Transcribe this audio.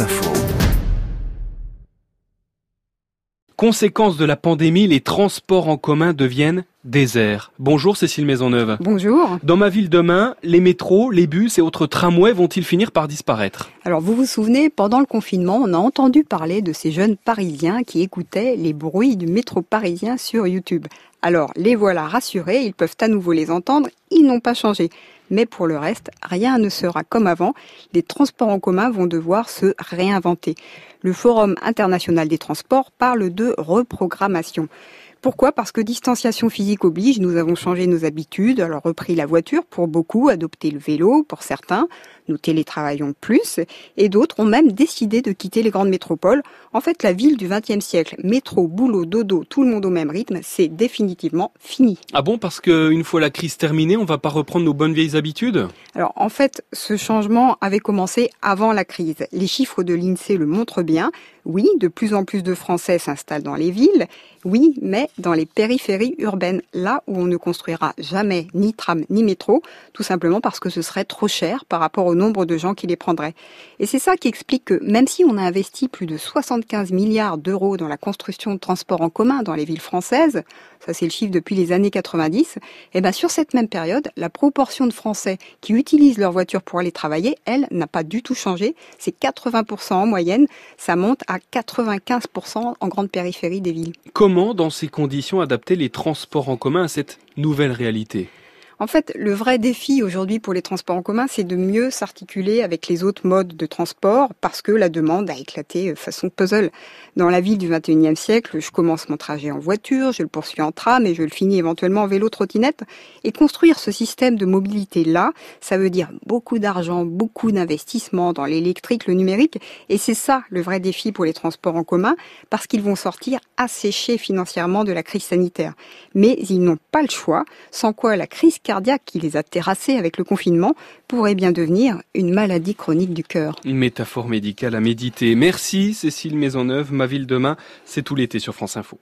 Info. Conséquence de la pandémie, les transports en commun deviennent déserts. Bonjour Cécile Maisonneuve. Bonjour. Dans ma ville demain, les métros, les bus et autres tramways vont-ils finir par disparaître? Alors vous vous souvenez, pendant le confinement, on a entendu parler de ces jeunes Parisiens qui écoutaient les bruits du métro parisien sur YouTube. Alors les voilà rassurés, ils peuvent à nouveau les entendre, ils n'ont pas changé. Mais pour le reste, rien ne sera comme avant. Les transports en commun vont devoir se réinventer. Le Forum international des transports parle de reprogrammation. Pourquoi? Parce que distanciation physique oblige, nous avons changé nos habitudes, alors repris la voiture pour beaucoup, adopté le vélo pour certains, nous télétravaillons plus, et d'autres ont même décidé de quitter les grandes métropoles. En fait, la ville du XXe siècle, métro, boulot, dodo, tout le monde au même rythme, c'est définitivement fini. Ah bon? Parce qu'une fois la crise terminée, on va pas reprendre nos bonnes vieilles habitudes? Alors en fait, ce changement avait commencé avant la crise. Les chiffres de l'INSEE le montrent bien. Oui, de plus en plus de Français s'installent dans les villes. Oui, mais dans les périphéries urbaines, là où on ne construira jamais ni tram ni métro, tout simplement parce que ce serait trop cher par rapport au nombre de gens qui les prendraient. Et c'est ça qui explique que même si on a investi plus de 75 milliards d'euros dans la construction de transports en commun dans les villes françaises, ça c'est le chiffre depuis les années 90, et bien sur cette même période, la proportion de Français qui utilisent leur voiture pour aller travailler, elle, n'a pas du tout changé. C'est 80% en moyenne, ça monte à 95% en grande périphérie des villes. Comment, dans ces conditions, adapter les transports en commun à cette nouvelle réalité en fait, le vrai défi aujourd'hui pour les transports en commun, c'est de mieux s'articuler avec les autres modes de transport parce que la demande a éclaté euh, façon puzzle. Dans la ville du 21e siècle, je commence mon trajet en voiture, je le poursuis en tram et je le finis éventuellement en vélo trottinette. Et construire ce système de mobilité-là, ça veut dire beaucoup d'argent, beaucoup d'investissement dans l'électrique, le numérique. Et c'est ça le vrai défi pour les transports en commun parce qu'ils vont sortir asséchés financièrement de la crise sanitaire. Mais ils n'ont pas le choix, sans quoi la crise qui les a terrassés avec le confinement pourrait bien devenir une maladie chronique du cœur. Une métaphore médicale à méditer. Merci Cécile Maisonneuve. Ma ville demain, c'est tout l'été sur France Info.